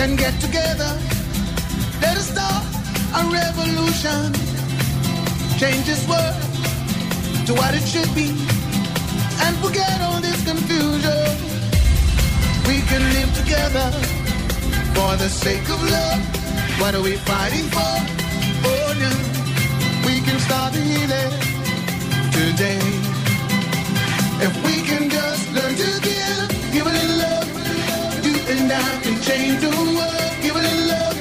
can get together. Let us start a revolution. Change this world to what it should be. And forget all this confusion. We can live together for the sake of love. What are we fighting for? Oh no. We can start the healing today. If we can just learn to give, give a little love, and I can change the world. Give a little love,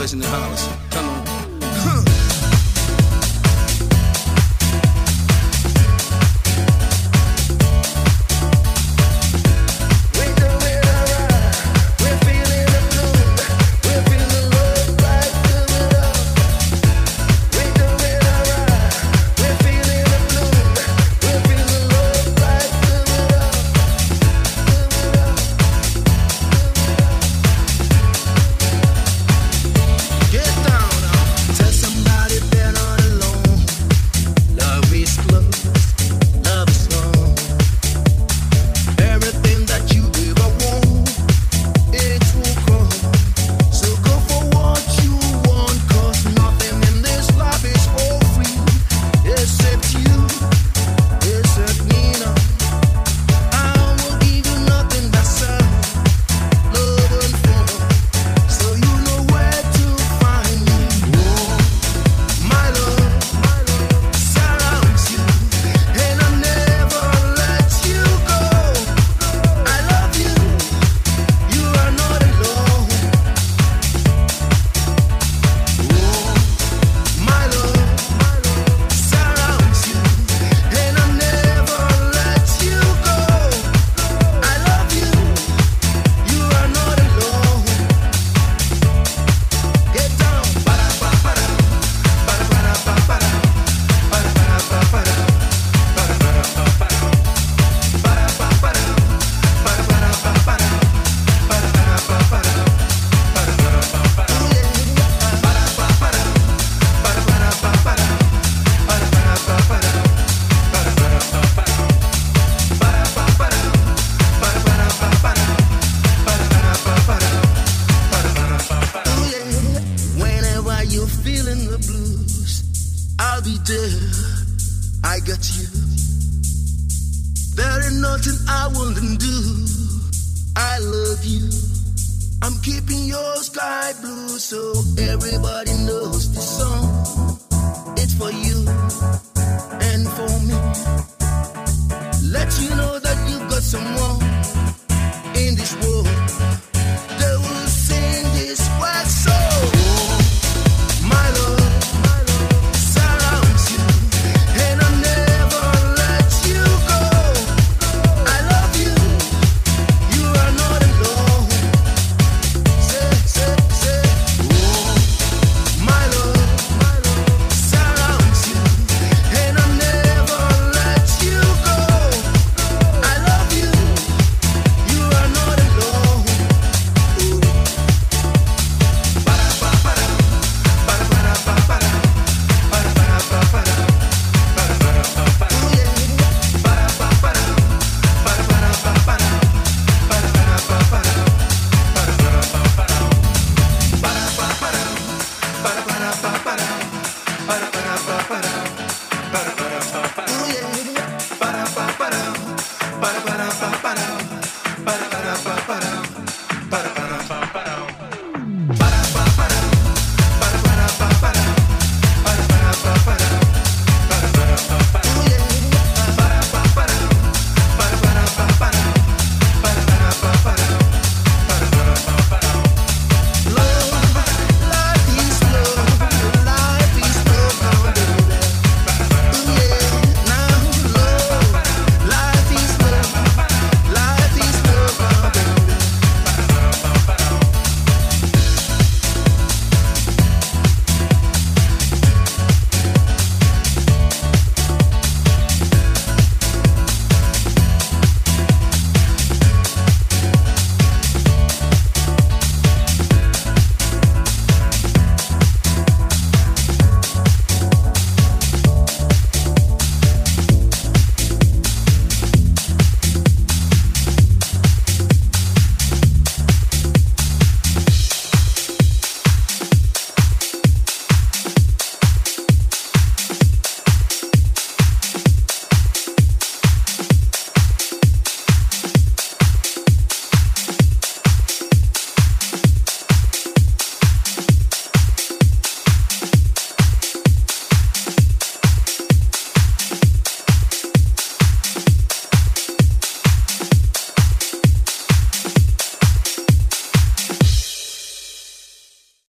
on for the